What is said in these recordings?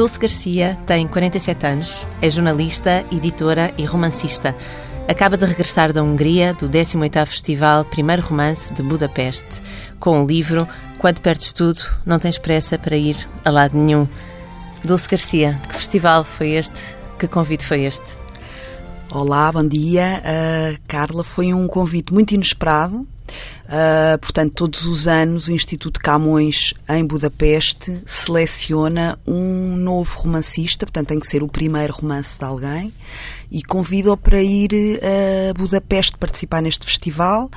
Dulce Garcia tem 47 anos, é jornalista, editora e romancista. Acaba de regressar da Hungria do 18º Festival Primeiro Romance de Budapeste, com o livro Quando perdes tudo, não tens pressa para ir a lado nenhum. Dulce Garcia, que festival foi este? Que convite foi este? Olá, bom dia. Uh, Carla, foi um convite muito inesperado. Uh, portanto, todos os anos o Instituto Camões em Budapeste seleciona um novo romancista, portanto tem que ser o primeiro romance de alguém, e convida-o para ir a Budapeste participar neste festival,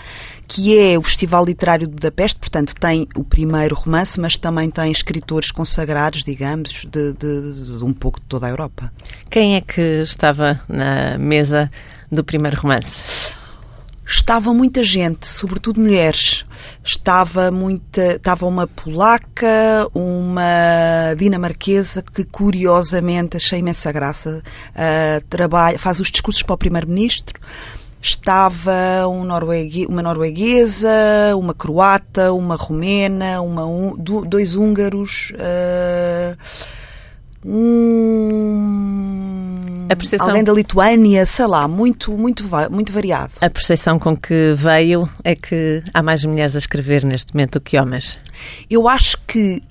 que é o Festival Literário de Budapeste, portanto tem o primeiro romance, mas também tem escritores consagrados, digamos, de, de, de um pouco de toda a Europa. Quem é que estava na mesa do primeiro romance? Estava muita gente, sobretudo mulheres. Estava muita, estava uma polaca, uma dinamarquesa que curiosamente achei imensa graça, uh, trabalha, faz os discursos para o primeiro-ministro. Estava um uma norueguesa, uma croata, uma romena, uma, um, dois húngaros. Uh, um, percepção... alguém da Lituânia, sei lá, muito, muito, muito variado. A percepção com que veio é que há mais mulheres a escrever neste momento do que homens. Eu acho que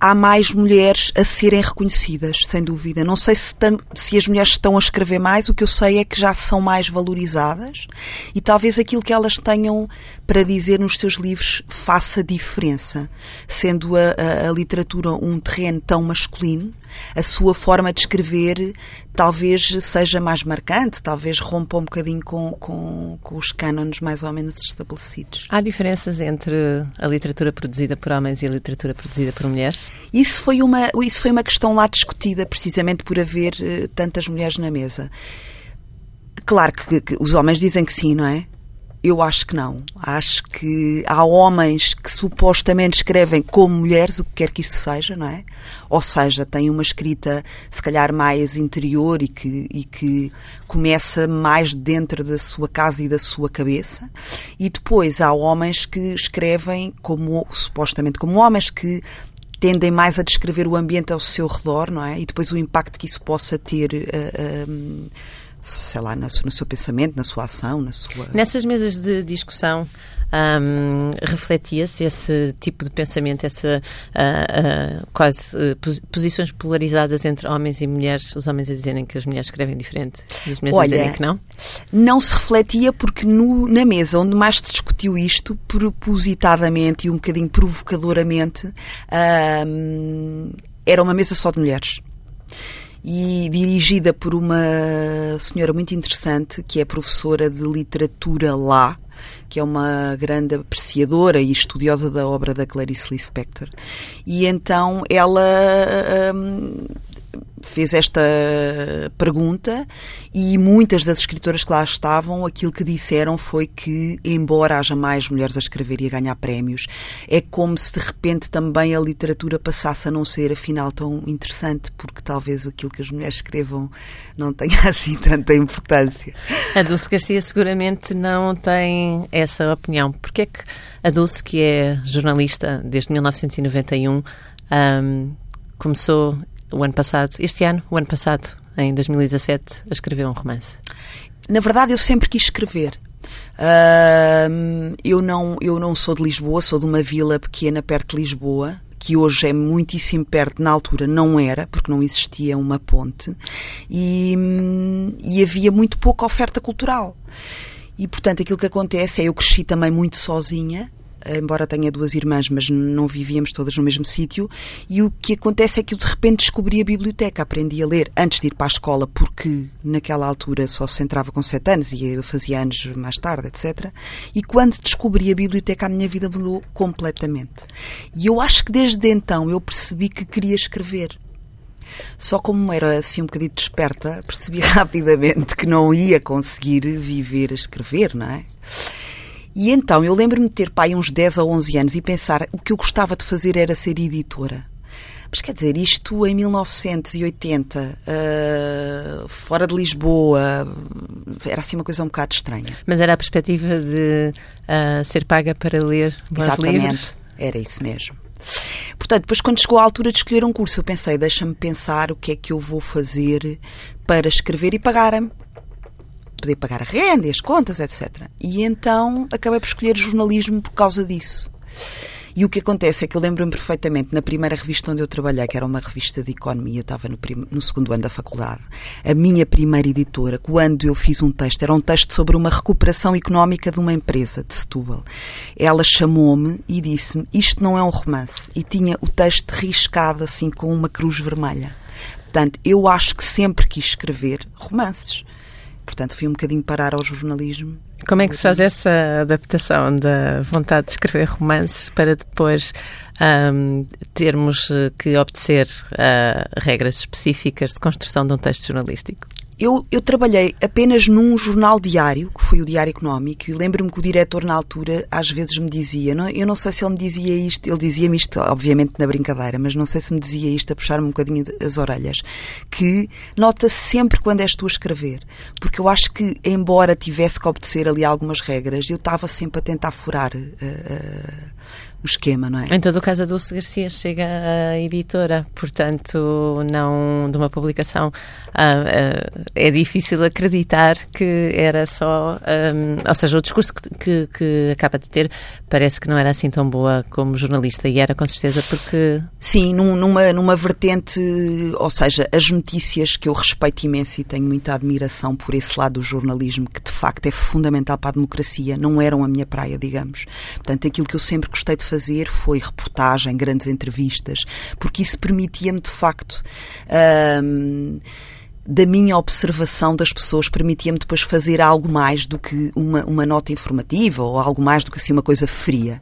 há mais mulheres a serem reconhecidas, sem dúvida. Não sei se, se, as mulheres estão a escrever mais, o que eu sei é que já são mais valorizadas e talvez aquilo que elas tenham para dizer nos seus livros faça diferença. Sendo a, a, a literatura um terreno tão masculino, a sua forma de escrever talvez seja mais marcante, talvez rompa um bocadinho com, com, com os cânones mais ou menos estabelecidos. Há diferenças entre a literatura produzida por homens e a literatura produzida por mulheres? Isso foi uma, isso foi uma questão lá discutida, precisamente por haver uh, tantas mulheres na mesa. Claro que, que, os homens dizem que sim, não é? Eu acho que não. Acho que há homens que supostamente escrevem como mulheres, o que quer que isso seja, não é? Ou seja, têm uma escrita se calhar mais interior e que, e que começa mais dentro da sua casa e da sua cabeça. E depois há homens que escrevem como supostamente como homens que tendem mais a descrever o ambiente ao seu redor, não é? E depois o impacto que isso possa ter. Uh, uh, sei lá, no, seu pensamento, na sua ação, na sua... Nessas mesas de discussão, um, refletia-se esse tipo de pensamento, essa uh, uh, quase uh, posições polarizadas entre homens e mulheres, os homens a dizerem que as mulheres escrevem diferente e as mulheres Olha, a dizerem que não? Não se refletia porque no, na mesa onde mais se discutiu isto, propositadamente e um bocadinho provocadoramente, era uma mesa só de mulheres e dirigida por uma senhora muito interessante, que é professora de literatura lá, que é uma grande apreciadora e estudiosa da obra da Clarice Lispector. E então ela hum, fez esta pergunta e muitas das escritoras que lá estavam, aquilo que disseram foi que, embora haja mais mulheres a escrever e a ganhar prémios, é como se de repente também a literatura passasse a não ser afinal tão interessante, porque talvez aquilo que as mulheres escrevam não tenha assim tanta importância. A Dulce Garcia seguramente não tem essa opinião. Porque é que a Dulce, que é jornalista desde 1991, um, começou o ano passado, este ano, o ano passado, em 2017, a escrever um romance? Na verdade, eu sempre quis escrever. Uh, eu, não, eu não sou de Lisboa, sou de uma vila pequena perto de Lisboa, que hoje é muitíssimo perto, na altura não era, porque não existia uma ponte, e, e havia muito pouca oferta cultural. E, portanto, aquilo que acontece é eu cresci também muito sozinha, embora tenha duas irmãs, mas não vivíamos todas no mesmo sítio, e o que acontece é que eu de repente descobri a biblioteca, aprendi a ler antes de ir para a escola, porque naquela altura só se entrava com sete anos e eu fazia anos mais tarde, etc. E quando descobri a biblioteca, a minha vida mudou completamente. E eu acho que desde então eu percebi que queria escrever. Só como era assim um bocadinho desperta, percebi rapidamente que não ia conseguir viver a escrever, não é? E então eu lembro-me de ter pai uns 10 ou 11 anos e pensar o que eu gostava de fazer era ser editora. Mas quer dizer, isto em 1980, uh, ah, fora de Lisboa, era assim uma coisa um bocado estranha. Mas era a perspectiva de uh, ser paga para ler bons Exatamente, livros? era isso mesmo. portanto, depois quando chegou a altura de escolher um curso, eu pensei, deixa-me pensar o que é que eu vou fazer para escrever e pagar-me poder pagar a renda e as contas, etc. E então acabei por escolher jornalismo por causa disso. E o que acontece é que eu lembro-me perfeitamente, na primeira revista onde eu trabalhei, que era uma revista de economia, eu estava no, no, segundo ano da faculdade, a minha primeira editora, quando eu fiz um texto, era um texto sobre uma recuperação económica de uma empresa de Setúbal. Ela chamou-me e disse-me, isto não é um romance. E tinha o texto riscado assim com uma cruz vermelha. Portanto, eu acho que sempre quis escrever romances. Portanto, fui um bocadinho parar ao jornalismo. Como é que se faz essa adaptação da vontade de escrever romances para depois um, termos que obedecer a regras específicas de construção de um texto jornalístico? Eu, eu trabalhei apenas num jornal diário, que foi o Diário Económico, e lembro-me que o diretor, na altura, às vezes me dizia, não, eu não sei se ele me dizia isto, ele dizia-me isto, obviamente na brincadeira, mas não sei se me dizia isto a puxar-me um bocadinho as orelhas, que nota-se sempre quando és tu a escrever, porque eu acho que, embora tivesse que obedecer ali algumas regras, eu estava sempre a tentar furar. Uh, uh, o esquema, não é? Em todo o caso, a Dulce Garcia chega à editora, portanto, não de uma publicação. Uh, uh, é difícil acreditar que era só. Um, ou seja, o discurso que, que, que, acaba de ter parece que não era assim tão boa como jornalista, e era com certeza porque. Sim, num, numa, numa vertente. Ou seja, as notícias que eu respeito imenso e tenho muita admiração por esse lado do jornalismo, que de facto é fundamental para a democracia, não eram a minha praia, digamos. Portanto, aquilo que eu sempre gostei de fazer fazer foi reportagem, grandes entrevistas, porque isso permitia-me de facto. Um, da minha observação das pessoas permitia-me depois fazer algo mais do que uma, uma nota informativa ou algo mais do que assim uma coisa fria.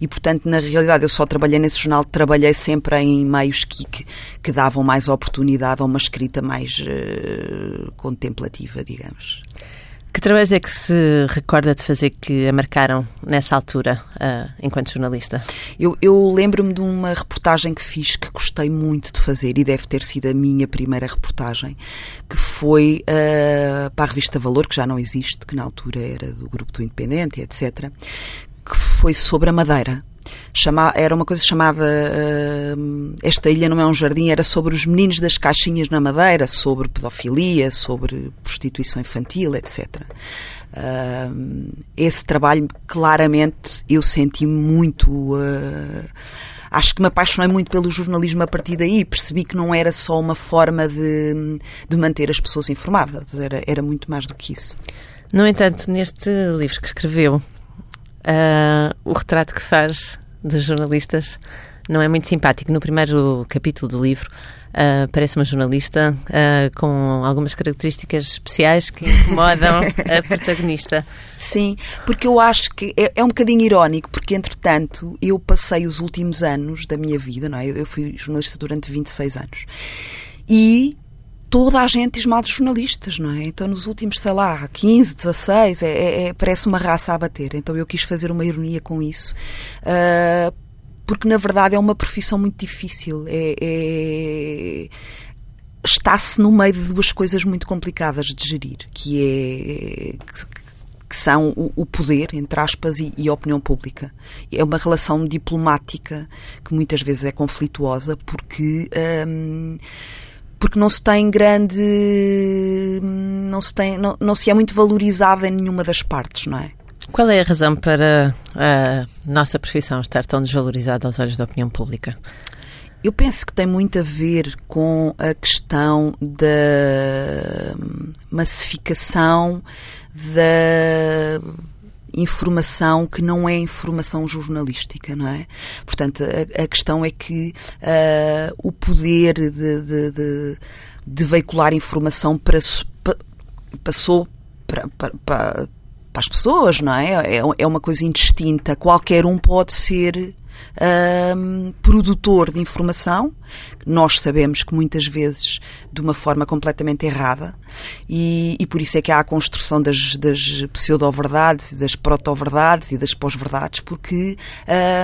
E, portanto, na realidade, eu só trabalhei nesse jornal, trabalhei sempre em meios que, que, que davam mais oportunidade a uma escrita mais uh, contemplativa, digamos. Que trabalhos é que se recorda de fazer que a marcaram nessa altura, uh, enquanto jornalista? Eu, eu lembro-me de uma reportagem que fiz que gostei muito de fazer e deve ter sido a minha primeira reportagem, que foi uh, para a revista Valor, que já não existe, que na altura era do Grupo do Independente, etc., que foi sobre a Madeira Chama, era uma coisa chamada uh, Esta Ilha Não É um Jardim, era sobre os meninos das caixinhas na Madeira, sobre pedofilia, sobre prostituição infantil, etc. Uh, esse trabalho, claramente, eu senti muito. Uh, acho que me apaixonei muito pelo jornalismo a partir daí. Percebi que não era só uma forma de, de manter as pessoas informadas, era, era muito mais do que isso. No entanto, neste livro que escreveu, uh, o retrato que faz de jornalistas não é muito simpático. No primeiro capítulo do livro, uh, parece uma jornalista uh, com algumas características especiais que incomodam a protagonista. Sim, porque eu acho que é, é, um bocadinho irónico, porque entretanto eu passei os últimos anos da minha vida, não é? Eu, eu fui jornalista durante 26 anos. E toda a gente de jornalistas, não é? Então, nos últimos, sei lá, 15, 16, é, é, é, parece uma raça a bater. Então, eu quis fazer uma ironia com isso. Uh, porque, na verdade, é uma profissão muito difícil. É, é... Está-se no meio de duas coisas muito complicadas de gerir, que é que são o, poder, entre aspas, e, e, a opinião pública. É uma relação diplomática que muitas vezes é conflituosa porque um, porque não se tem grande não se tem não, não se é muito valorizada em nenhuma das partes, não é? Qual é a razão para a nossa profissão estar tão desvalorizada aos olhos da opinião pública? Eu penso que tem muito a ver com a questão da massificação da informação que não é informação jornalística, não é? Portanto, a, a questão é que uh, o poder de, de, de, de, veicular informação para, passou para, para, para, para as pessoas, não é? é? É uma coisa indistinta. Qualquer um pode ser um, produtor de informação, nós sabemos que muitas vezes de uma forma completamente errada, e, e por isso é que há a construção das, das pseudo-verdades, das proto-verdades e das pós-verdades, porque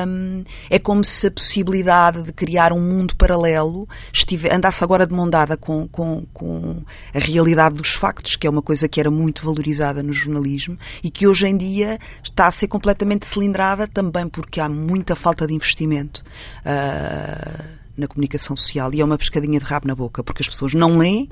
um, é como se a possibilidade de criar um mundo paralelo estive, andasse agora de mão dada com, com, com a realidade dos factos, que é uma coisa que era muito valorizada no jornalismo e que hoje em dia está a ser completamente cilindrada também porque há muita falta falta de investimento. Uh, na comunicação social e é uma pescadinha de rabo na boca, porque as pessoas não leem.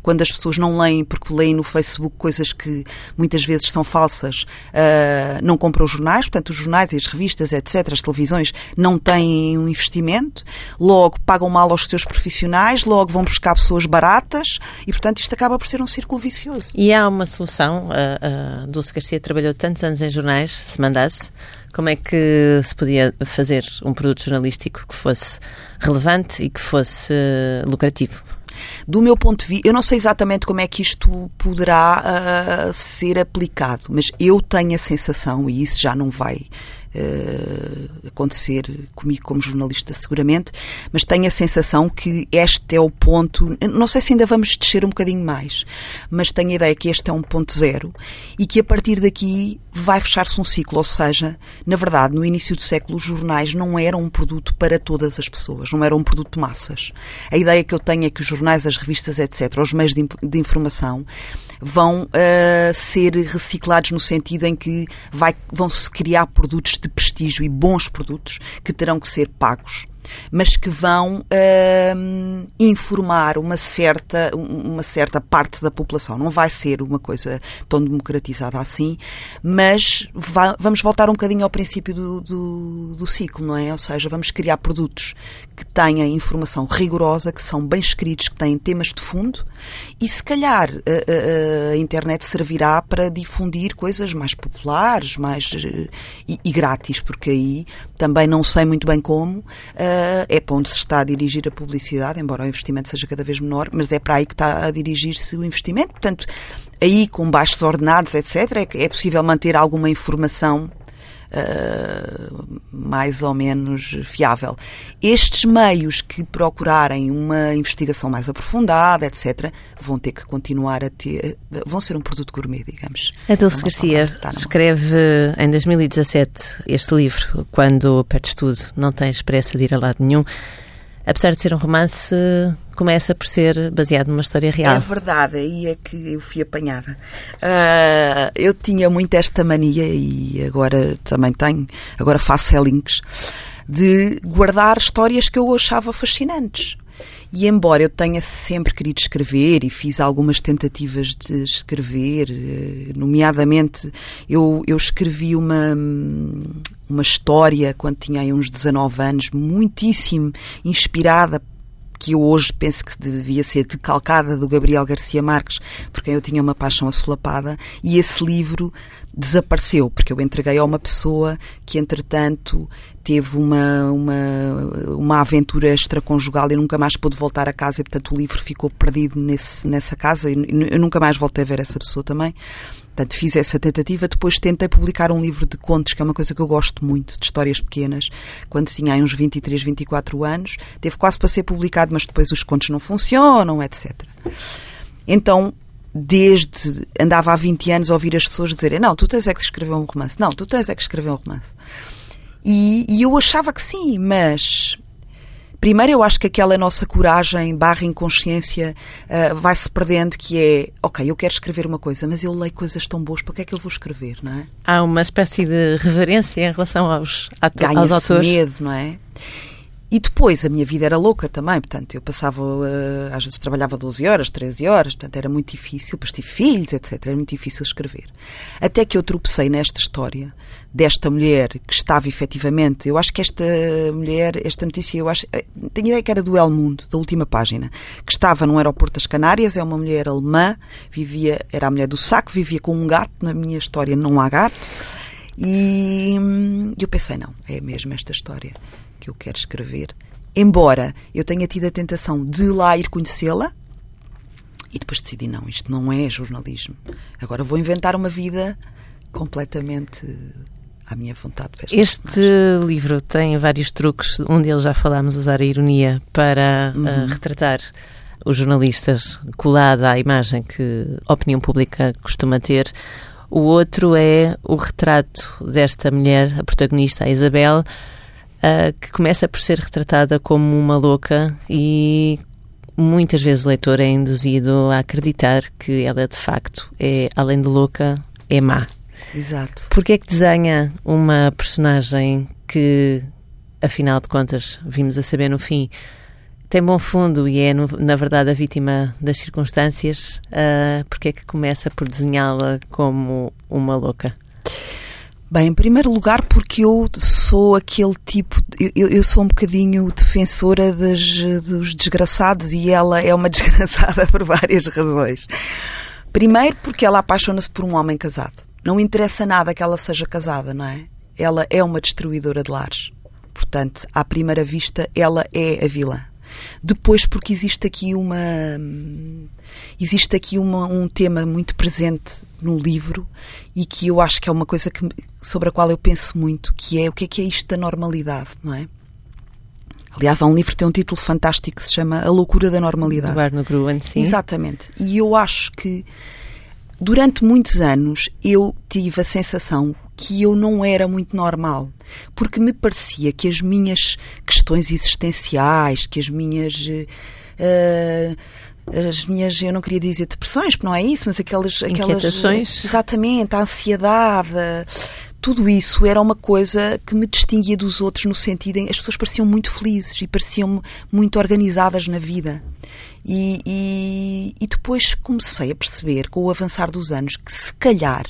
Quando as pessoas não leem porque leem no Facebook coisas que muitas vezes são falsas, uh, não compram os jornais, portanto, os jornais e as revistas, etc., as televisões, não têm um investimento, logo pagam mal aos seus profissionais, logo vão buscar pessoas baratas e, portanto, isto acaba por ser um círculo vicioso. E há uma solução, a, a Dulce Garcia trabalhou tantos anos em jornais, se mandasse, como é que se podia fazer um produto jornalístico que fosse relevante e que fosse uh, lucrativo? Do meu ponto de vista, eu não sei exatamente como é que isto poderá uh, ser aplicado, mas eu tenho a sensação, e isso já não vai uh, acontecer comigo como jornalista seguramente, mas tenho a sensação que este é o ponto, não sei se ainda vamos descer um bocadinho mais, mas tenho a ideia que este é um ponto zero e que a partir daqui vai fechar-se um ciclo, ou seja, na verdade, no início do século os jornais não eram um produto para todas as pessoas, não eram um produto de massas. A ideia que eu tenho é que os jornais, as revistas, etc., os meios de, de informação vão uh, ser reciclados no sentido em que vão se criar produtos de prestígio e bons produtos que terão que ser pagos mas que vão uh, informar uma certa, uma certa parte da população. Não vai ser uma coisa tão democratizada assim, mas vamos voltar um bocadinho ao princípio do, do, do, ciclo, não é? Ou seja, vamos criar produtos que tenham informação rigorosa, que são bem escritos, que têm temas de fundo e se calhar a, a, a internet servirá para difundir coisas mais populares, mais e, e, grátis, porque aí também não sei muito bem como. Uh, é para onde se está a dirigir a publicidade, embora o investimento seja cada vez menor, mas é para aí que está a dirigir-se o investimento. Portanto, aí com baixos ordenados, etc., é, é possível manter alguma informação Uh, mais ou menos fiável. Estes meios que procurarem uma investigação mais aprofundada, etc., vão ter que continuar a ter, vão ser um produto gourmet, digamos. A Dulce Garcia escreve em 2017 este livro, Quando Perdes Tudo, Não Tens Pressa de Ir a lado nenhum. Apesar de ser um romance, começa por ser baseado numa história real. É verdade, aí é que eu fui apanhada. Uh, eu tinha muito esta mania e agora também tenho, agora faço links, de guardar histórias que eu achava fascinantes. E embora eu tenha sempre querido escrever e fiz algumas tentativas de escrever, eh, nomeadamente eu, eu escrevi uma, uma história quando tinha aí uns 19 anos, muitíssimo inspirada que eu hoje penso que devia ser decalcada do Gabriel Garcia Marques, porque eu tinha uma paixão assolapada, e esse livro desapareceu, porque eu entreguei a uma pessoa que, entretanto, teve uma, uma, uma aventura extraconjugal e nunca mais pôde voltar a casa, e, portanto, o livro ficou perdido nesse, nessa casa. Eu nunca mais voltei a ver essa pessoa também. Portanto, fiz essa tentativa. Depois tentei publicar um livro de contos, que é uma coisa que eu gosto muito, de histórias pequenas, quando tinha uns 23, 24 anos. Teve quase para ser publicado, mas depois os contos não funcionam, etc. Então, desde andava há 20 anos a ouvir as pessoas dizerem: Não, tu tens é que escrever um romance. Não, tu tens é que escrever um romance. E, e eu achava que sim, mas Primeiro, eu acho que aquela nossa coragem barra inconsciência uh, vai-se perdendo, que é, ok, eu quero escrever uma coisa, mas eu leio coisas tão boas, para que é que eu vou escrever, não é? Há uma espécie de reverência em relação aos, aos autores. medo, não é? E depois a minha vida era louca também, portanto, eu passava, uh, às vezes trabalhava 12 horas, 13 horas, portanto era muito difícil, depois tive filhos, etc. Era muito difícil escrever. Até que eu tropecei nesta história desta mulher que estava efetivamente, eu acho que esta mulher, esta notícia, eu acho, eh, tenho ideia que era do El Mundo, da última página, que estava num aeroporto das Canárias, é uma mulher alemã, vivia, era a mulher do saco, vivia com um gato, na minha história não há gato, e hum, eu pensei, não, é mesmo esta história que eu quero escrever. Embora eu tenha tido a tentação de lá ir conhecê-la, e depois decidi: não, isto não é jornalismo. Agora vou inventar uma vida completamente à minha vontade. Este livro tem vários truques. Um deles já falámos, usar a ironia para uhum. uh, retratar os jornalistas colado à imagem que a opinião pública costuma ter. O outro é o retrato desta mulher, a protagonista, a Isabel, uh, que começa por ser retratada como uma louca e muitas vezes o leitor é induzido a acreditar que ela de facto é, além de louca, é má. Exato. Porquê é que desenha uma personagem que afinal de contas, vimos a saber no fim, tem bom fundo e é, no, na verdade, a vítima das circunstâncias, uh, porque é que começa por desenhá-la como uma louca? Bem, em primeiro lugar, porque eu sou aquele tipo. Eu, eu, sou um bocadinho defensora dos desgraçados e ela é uma desgraçada por várias razões. Primeiro, porque ela apaixona-se por um homem casado. Não interessa nada que ela seja casada, não é? Ela é uma destruidora de lares. Portanto, à primeira vista, ela é a vilã. Depois, porque existe aqui uma. Existe aqui uma, um tema muito presente no livro e que eu acho que é uma coisa que, sobre a qual eu penso muito, que é o que é que é isto da normalidade, não é? Aliás, há um livro que tem um título fantástico que se chama A Loucura da Normalidade. Do Arno Gruen, sim. Exatamente. E eu acho que durante muitos anos eu tive a sensação que eu não era muito normal, porque me parecia que as minhas questões existenciais, que as minhas uh, as minhas, eu não queria dizer depressões, porque não é isso, mas aquelas, aquelas exatamente, a ansiedade, tudo isso era uma coisa que me distinguia dos outros no sentido em as pessoas pareciam muito felizes e pareciam muito organizadas na vida. E, e, e, depois comecei a perceber, com o avançar dos anos, que se calhar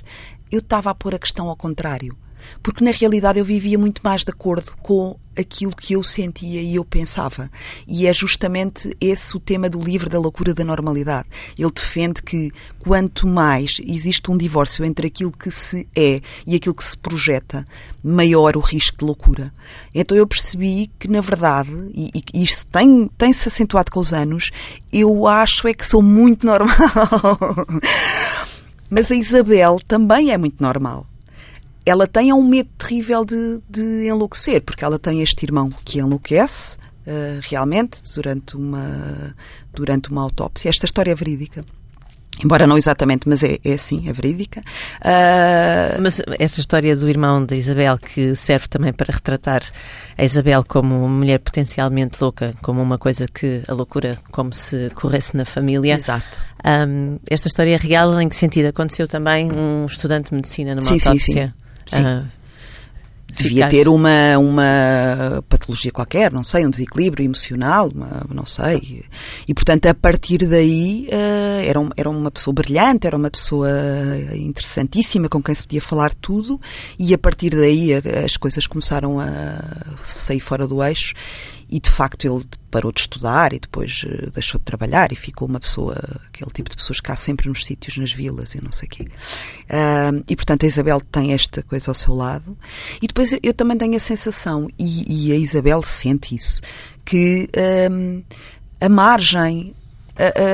eu estava a pôr a questão ao contrário. Porque na realidade eu vivia muito mais de acordo com aquilo que eu sentia e eu pensava. E é justamente esse o tema do livro da loucura da normalidade. Ele defende que quanto mais existe um divórcio entre aquilo que se é e aquilo que se projeta, maior o risco de loucura. Então eu percebi que, na verdade, e, e isto tem, tem-se acentuado com os anos, eu acho é que sou muito normal. Mas a Isabel também é muito normal ela tem um medo terrível de, de enlouquecer, porque ela tem este irmão que enlouquece uh, realmente durante uma, durante uma autópsia. Esta história é verídica. Embora não exatamente, mas é, é assim, é verídica. Uh... Mas essa história do irmão da Isabel, que serve também para retratar a Isabel como uma mulher potencialmente louca, como uma coisa que a loucura, como se corresse na família. Exato. Um, esta história é real, em que sentido? Aconteceu também um estudante de medicina numa sim, autópsia? Sim, sim. Sim. Uh, Devia ter uma, uma patologia qualquer, não sei, um desequilíbrio emocional, uma, não sei. E, portanto, a partir daí, uh, era, um, era uma pessoa brilhante, era uma pessoa interessantíssima, com quem se podia falar tudo, e a partir daí as coisas começaram a sair fora do eixo e de facto ele parou de estudar e depois uh, deixou de trabalhar e ficou uma pessoa, aquele tipo de pessoas que há sempre nos sítios, nas vilas e não sei o quê. Uh, e portanto a Isabel tem esta coisa ao seu lado. E depois eu também tenho a sensação, e, e a Isabel sente isso, que um, a margem.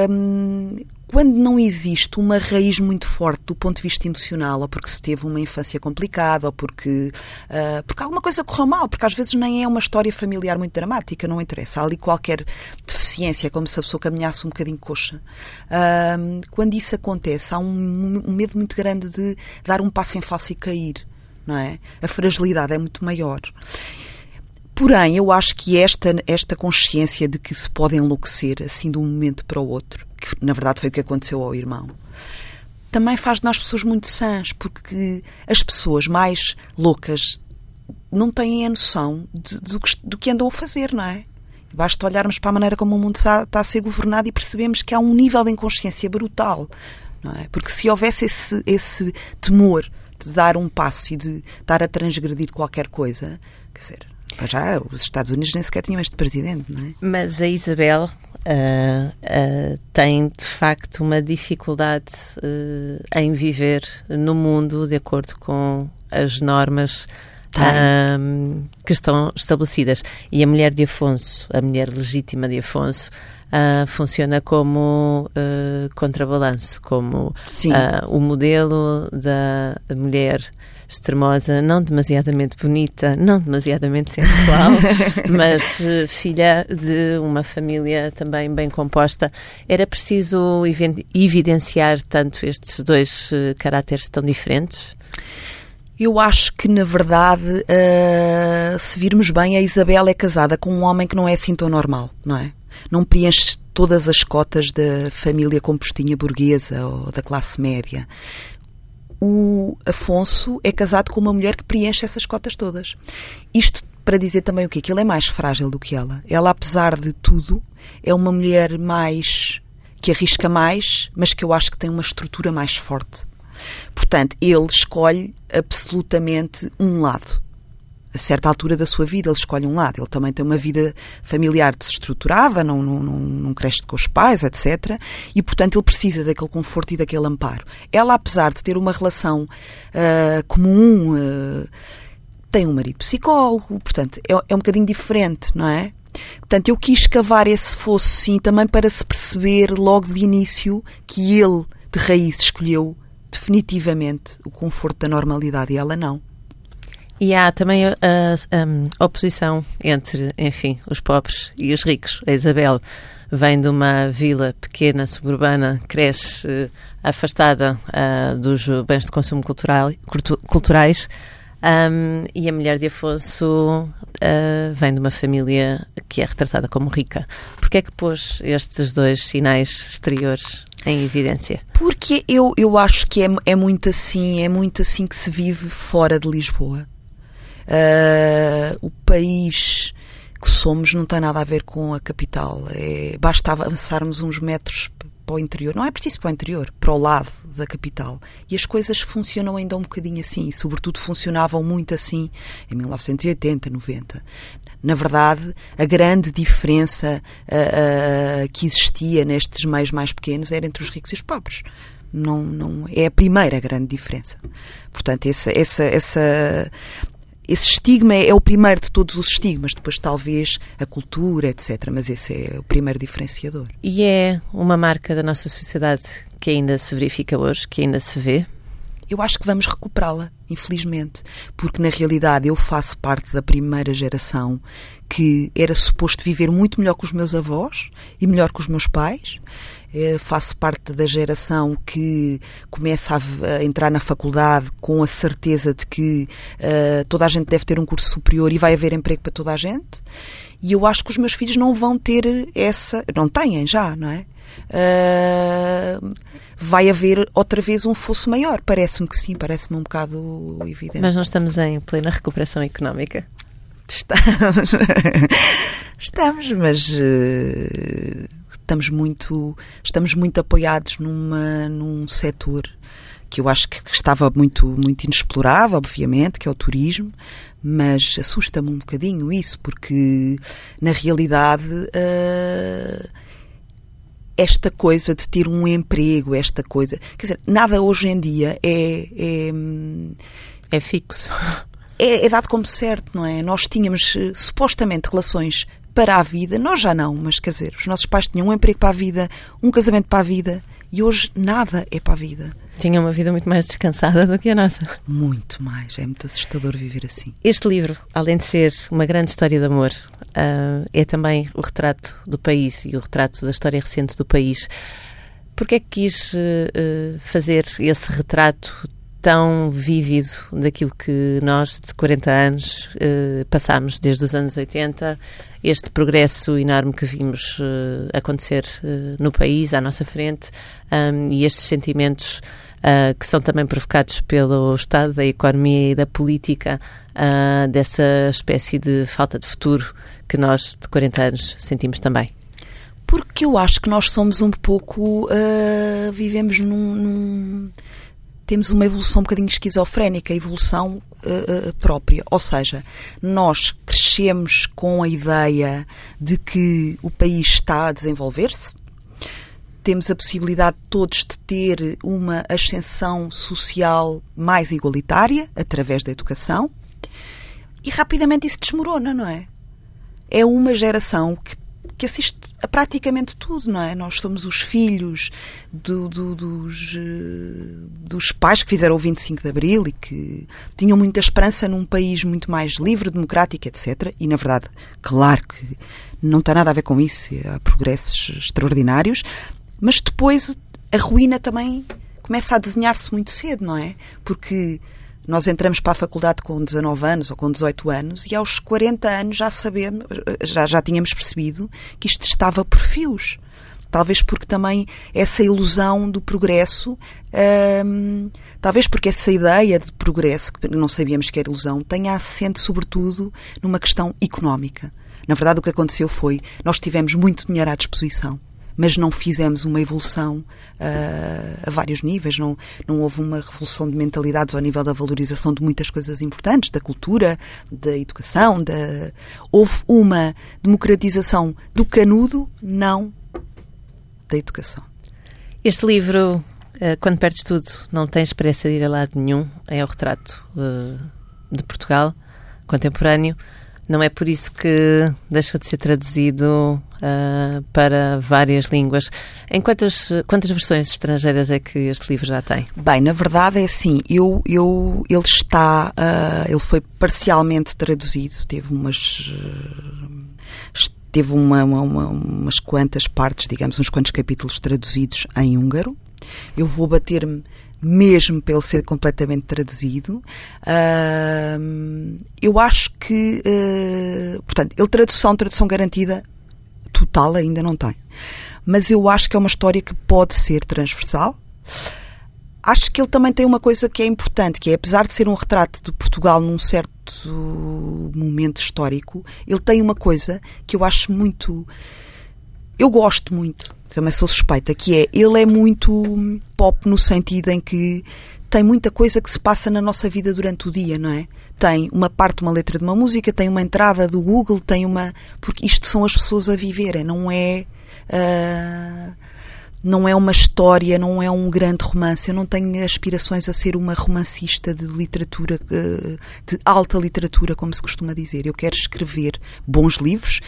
Um, quando não existe uma raiz muito forte do ponto de vista emocional, ou porque se teve uma infância complicada, ou porque, uh, porque alguma coisa correu mal, porque às vezes nem é uma história familiar muito dramática, não interessa. Há ali qualquer deficiência, como se a pessoa caminhasse um bocadinho coxa. Uh, quando isso acontece, há um, um medo muito grande de dar um passo em falso e cair. Não é? A fragilidade é muito maior. Porém, eu acho que esta, esta consciência de que se pode enlouquecer assim de um momento para o outro que na verdade foi o que aconteceu ao irmão, também faz de nós pessoas muito sãs, porque as pessoas mais loucas não têm a noção de, do, que, do, que, andam a fazer, não é? Basta olharmos para a maneira como o mundo está, a ser governado e percebemos que há um nível de inconsciência brutal, não é? Porque se houvesse esse, esse temor de dar um passo e de estar a transgredir qualquer coisa, quer dizer, já os Estados Unidos nem sequer tinham este presidente, não é? Mas a Isabel uh, uh, tem de facto uma dificuldade uh, em viver no mundo de acordo com as normas que estão estabelecidas. E a mulher de Afonso, a mulher legítima de Afonso, Uh, funciona como uh, contrabalanço, como uh, o modelo da mulher extremosa, não demasiadamente bonita, não demasiadamente sensual, mas uh, filha de uma família também bem composta. Era preciso evidenciar tanto estes dois uh, caráteres tão diferentes? Eu acho que, na verdade, uh, se virmos bem, a Isabel é casada com um homem que não é assim tão normal, não é? Não preenche todas as cotas da família compostinha burguesa ou da classe média o Afonso é casado com uma mulher que preenche essas cotas todas. Isto para dizer também o quê? Que ele é mais frágil do que ela. Ela, apesar de tudo, é uma mulher mais. que arrisca mais, mas que eu acho que tem uma estrutura mais forte. Portanto, ele escolhe absolutamente um lado a certa altura da sua vida ele escolhe um lado. Ele também tem uma vida familiar desestruturada, não, não, não, não cresce com os pais, etc. E, portanto, ele precisa daquele conforto e daquele amparo. Ela, apesar de ter uma relação uh, comum, uh, tem um marido psicólogo, portanto, é, é um bocadinho diferente, não é? Portanto, eu quis cavar esse fosso, sim, também para se perceber logo de início que ele, de raiz, escolheu definitivamente o conforto da normalidade e ela não. E há também a, a, a, oposição entre, enfim, os pobres e os ricos. A Isabel vem de uma vila pequena, suburbana, cresce uh, afastada uh, dos bens de consumo cultural, culturais. Um, e a mulher de Afonso uh, vem de uma família que é retratada como rica. Porquê é que pôs estes dois sinais exteriores em evidência? Porque eu, eu acho que é, é muito assim, é muito assim que se vive fora de Lisboa. Uh, o país que somos não tem nada a ver com a capital. É, basta avançarmos uns metros para o interior. Não é preciso para o interior, para o lado da capital. E as coisas funcionam ainda um bocadinho assim. E, sobretudo, funcionavam muito assim em 1980, 90. Na verdade, a grande diferença uh, uh, que existia nestes meios mais pequenos era entre os ricos e os pobres. Não, não é a primeira grande diferença. Portanto, essa, essa, essa esse estigma é, é o primeiro de todos os estigmas, depois talvez a cultura, etc. Mas esse é o primeiro diferenciador. E é uma marca da nossa sociedade que ainda se verifica hoje, que ainda se vê? Eu acho que vamos recuperá-la, infelizmente, porque na realidade eu faço parte da primeira geração que era suposto viver muito melhor que os meus avós e melhor que os meus pais. Eh, faço parte da geração que começa a, entrar na faculdade com a certeza de que uh, toda a gente deve ter um curso superior e vai haver emprego para toda a gente. E eu acho que os meus filhos não vão ter essa. Não têm já, não é? Uh, vai haver outra vez um fosso maior. Parece-me que sim, parece-me um bocado evidente. Mas nós estamos em plena recuperação económica. Estamos, estamos mas uh, estamos muito, estamos muito apoiados numa, num setor que eu acho que estava muito, muito inexplorado, obviamente, que é o turismo, mas assusta-me um bocadinho isso, porque na realidade uh, esta coisa de ter um emprego, esta coisa, quer dizer, nada hoje em dia é, é, é fixo. É, é, dado como certo, não é? Nós tínhamos uh, supostamente relações para a vida, nós já não, mas quer dizer, os nossos pais tinham um emprego para a vida, um casamento para a vida e hoje nada é para a vida. Tinham uma vida muito mais descansada do que a nossa. Muito mais, é muito assustador viver assim. Este livro, além de ser uma grande história de amor, uh, é também o retrato do país e o retrato da história recente do país. Porquê é que quis uh, fazer esse retrato tão vívido daquilo que nós, de 40 anos, uh, passámos desde os anos 80 este progresso enorme que vimos uh, acontecer uh, no país, à nossa frente, um, e estes sentimentos uh, que são também provocados pelo estado da economia e da política, dessa espécie de falta de futuro que nós, de 40 anos, sentimos também. Porque eu acho que nós somos um pouco. vivemos num, num temos uma evolução um bocadinho esquizofrénica, evolução uh, própria. Ou seja, nós crescemos com a ideia de que o país está a desenvolver-se, temos a possibilidade todos de ter uma ascensão social mais igualitária através da educação e rapidamente isso desmorona, não é? É uma geração que que assiste a praticamente tudo, não é? Nós somos os filhos do, do, dos, eh, dos pais que fizeram o 25 de Abril e que tinham muita esperança num país muito mais livre, democrático, etc. E, na verdade, claro que não tem nada a ver com isso, há progressos extraordinários, mas depois a ruína também começa a desenhar-se muito cedo, não é? Porque nós entramos para a faculdade com 19 anos ou com 18 anos e aos 40 anos já sabemos, já, já tínhamos percebido que isto estava por fios. talvez porque também essa ilusão do progresso, hum, talvez porque essa ideia de progresso, que não sabíamos que era ilusão, tenha assente sobretudo numa questão económica. Na verdade, o que aconteceu foi, nós tivemos muito dinheiro à disposição mas não fizemos uma evolução uh, a vários níveis, não, não houve uma revolução de mentalidades ao nível da valorização de muitas coisas importantes, da cultura, da educação, da... houve uma democratização do canudo, não da educação. Este livro, uh, quando perdes tudo, não tens pressa de ir a lado nenhum, é o retrato uh, de Portugal contemporâneo. Não é por isso que deixou de ser traduzido uh, para várias línguas. Em quantas, quantas versões estrangeiras é que este livro já tem? Bem, na verdade é assim, eu, eu, ele está, uh, ele foi parcialmente traduzido, teve umas... Uh, teve uma, uma, umas quantas partes, digamos, uns quantos capítulos traduzidos em húngaro. Eu vou bater-me mesmo pelo ser completamente traduzido. Uh, eu acho que, uh, portanto, ele tradução, tradução garantida total ainda não tem. Mas eu acho que é uma história que pode ser transversal. Acho que ele também tem uma coisa que é importante, que é, apesar de ser um retrato de Portugal num certo momento histórico, ele tem uma coisa que eu acho muito eu gosto muito, também sou suspeita, que é, ele é muito pop no sentido em que tem muita coisa que se passa na nossa vida durante o dia, não é? Tem uma parte, uma letra de uma música, tem uma entrada do Google, tem uma. Porque isto são as pessoas a viverem, não é. Uh, não é uma história, não é um grande romance. Eu não tenho aspirações a ser uma romancista de literatura, ah, de alta literatura, como se costuma dizer. Eu quero escrever bons livros,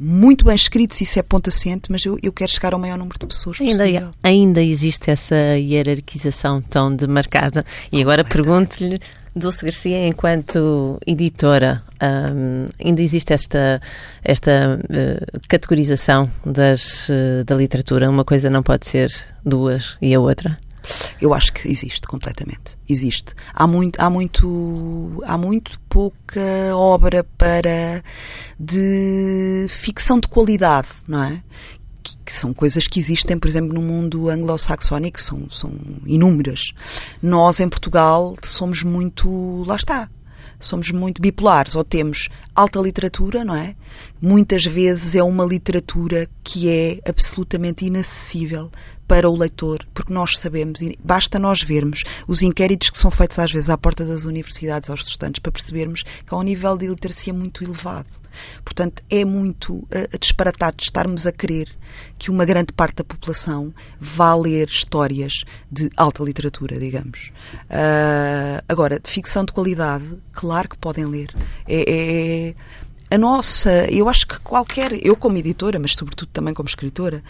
muito bem escritos, isso é ponto assente, mas eu, eu quero chegar ao maior número de pessoas ainda, possível. Ainda existe essa hierarquização tão demarcada. E agora pergunto-lhe, Dulce Garcia, enquanto editora, um, ainda existe esta, esta uh, categorização das, uh, da literatura? Uma coisa não pode ser duas e a outra? Eu acho que existe completamente. Existe. Há muito, há muito, há muito pouca obra para de ficção de qualidade, não é? Que, que são coisas que existem, por exemplo, no mundo anglo-saxónico, são, são inúmeras. Nós, em Portugal, somos muito. Lá está somos muito bipolares, ou temos alta literatura, não é? Muitas vezes é uma literatura que é absolutamente inacessível para o leitor, porque nós sabemos, basta nós vermos os inquéritos que são feitos às vezes à porta das universidades aos estudantes para percebermos que há um nível de iliteracia muito elevado. Portanto, é muito uh, disparatado estarmos a querer que uma grande parte da população vá ler histórias de alta literatura, digamos. Uh, agora, de ficção de qualidade, claro que podem ler. é, é a nossa, eu acho que qualquer, eu como editora, mas sobretudo também como escritora,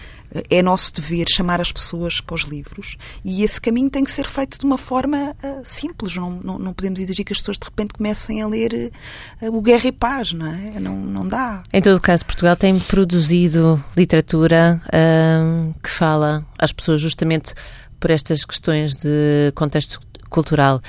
é nosso dever chamar as pessoas para os livros e esse caminho tem que ser feito de uma forma uh, simples. Não, não, não, podemos exigir que as pessoas de repente comecem a ler uh, o Guerra e Paz, não é? Não, não dá. Em todo o caso, Portugal tem produzido literatura uh, que fala às pessoas justamente por estas questões de contexto cultural.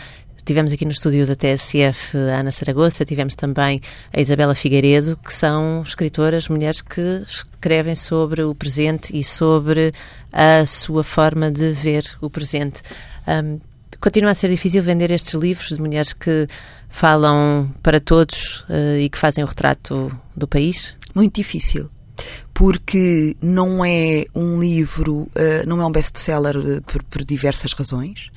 Tivemos aqui no estúdio da TSF a Ana Saragossa, tivemos também a Isabela Figueiredo, que são escritoras, mulheres que escrevem sobre o presente e sobre a sua forma de ver o presente. Um, continua a ser difícil vender estes livros de mulheres que falam para todos uh, e que fazem o retrato do país? Muito difícil porque não é um livro, uh, não é um best-seller uh, por, por, diversas razões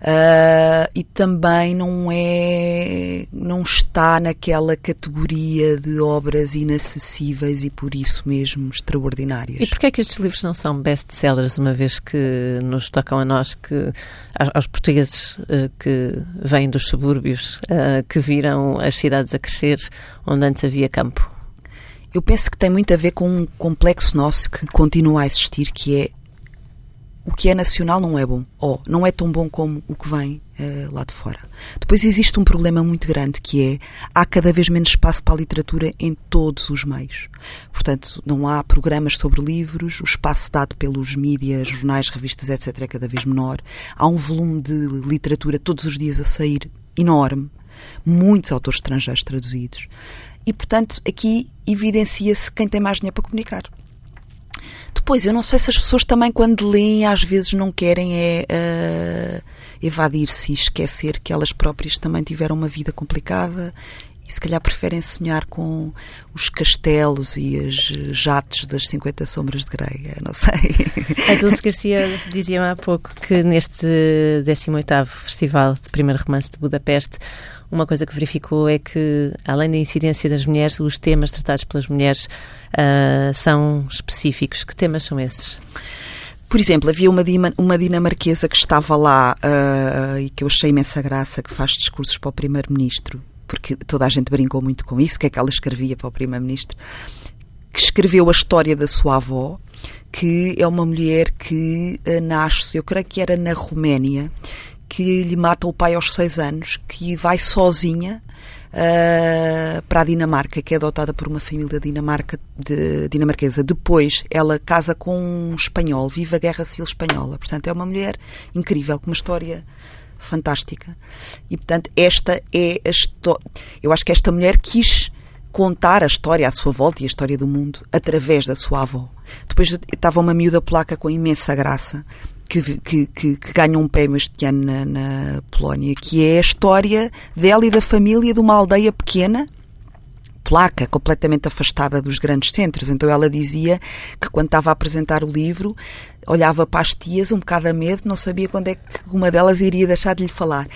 uh, e também não é, não está naquela categoria de obras inacessíveis e por isso mesmo extraordinárias. E porquê é que estes livros não são best-sellers, uma vez que nos tocam a nós, que aos portugueses que vêm dos subúrbios, que viram as cidades a crescer, onde antes havia campo? Eu penso que tem muito a ver com um complexo nosso que continua a existir, que é o que é nacional não é bom, ou não é tão bom como o que vem uh, lá de fora. Depois existe um problema muito grande que é há cada vez menos espaço para a literatura em todos os meios. Portanto, não há programas sobre livros, o espaço dado pelos mídias, jornais, revistas, etc. é cada vez menor. Há um volume de literatura todos os dias a sair enorme, muitos autores estrangeiros traduzidos. E, portanto, aqui evidencia-se quem tem mais dinheiro para comunicar. Depois, eu não sei se as pessoas também, quando leem, às vezes não querem é uh, evadir-se e esquecer que elas próprias também tiveram uma vida complicada e se calhar preferem sonhar com os castelos e as jates das 50 sombras de Grey, não sei. A Dulce Garcia dizia há pouco que neste 18º Festival de Primeiro Romance de Budapeste uma coisa que verificou é que, além da incidência das mulheres, os temas tratados pelas mulheres uh, são específicos. Que temas são esses? Por exemplo, havia uma, uma dinamarquesa que estava lá uh, e que eu achei imensa graça, que faz discursos para o primeiro-ministro, porque toda a gente brincou muito com isso, o que é que ela escrevia para o primeiro-ministro, que escreveu a história da sua avó, que é uma mulher que uh, nasce, eu creio que era na Roménia, que lhe mata o pai aos seis anos, que vai sozinha uh, para a Dinamarca, que é adotada por uma família Dinamarca, de, dinamarquesa. Depois ela casa com um espanhol, vive a Guerra Civil Espanhola. Portanto, é uma mulher incrível, com uma história fantástica. E, portanto, esta é a história. Eu acho que esta mulher quis contar a história à sua volta e a história do mundo através da sua avó. Depois estava uma miúda polaca com imensa graça que, que, que, que um prémio este ano na, na Polónia, que é a história dela e da família de uma aldeia pequena placa completamente afastada dos grandes centros. Então ela dizia que quando estava a apresentar o livro, olhava para as tias um bocado a medo, não sabia quando é que uma delas iria deixar de lhe falar.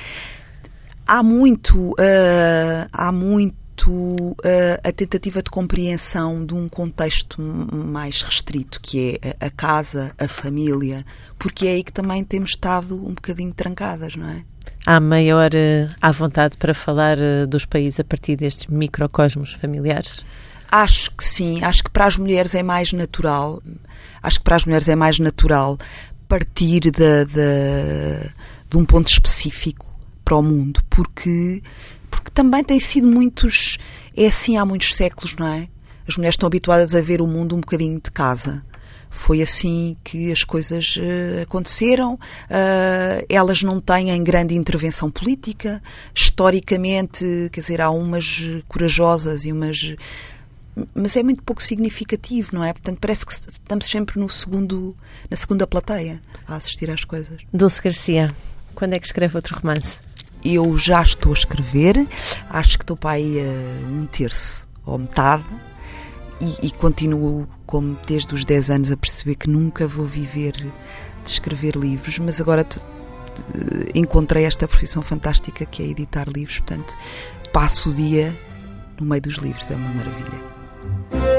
Há muito, uh, há muito muito uh, a tentativa de compreensão de um contexto mais restrito, que é a, casa, a família, porque é aí que também temos estado um bocadinho trancadas, não é? Há maior uh, à vontade para falar uh, dos países a partir destes microcosmos familiares? Acho que sim, acho que para as mulheres é mais natural, acho que para as mulheres é mais natural partir de, de, de um ponto específico para o mundo, porque porque também tem sido muitos. É assim há muitos séculos, não é? As mulheres estão habituadas a ver o mundo um bocadinho de casa. Foi assim que as coisas uh, aconteceram. Uh, elas não têm grande intervenção política. Historicamente, quer dizer, há umas corajosas e umas. Mas é muito pouco significativo, não é? Portanto, parece que estamos sempre no segundo, na segunda plateia a assistir às coisas. Dulce Garcia, quando é que escreve outro romance? Eu já estou a escrever, acho que estou para aí a um terço ou metade, e, e, continuo, como desde os 10 anos, a perceber que nunca vou viver de escrever livros, mas agora eh, encontrei esta profissão fantástica que é editar livros, portanto, passo o dia no meio dos livros, é uma maravilha.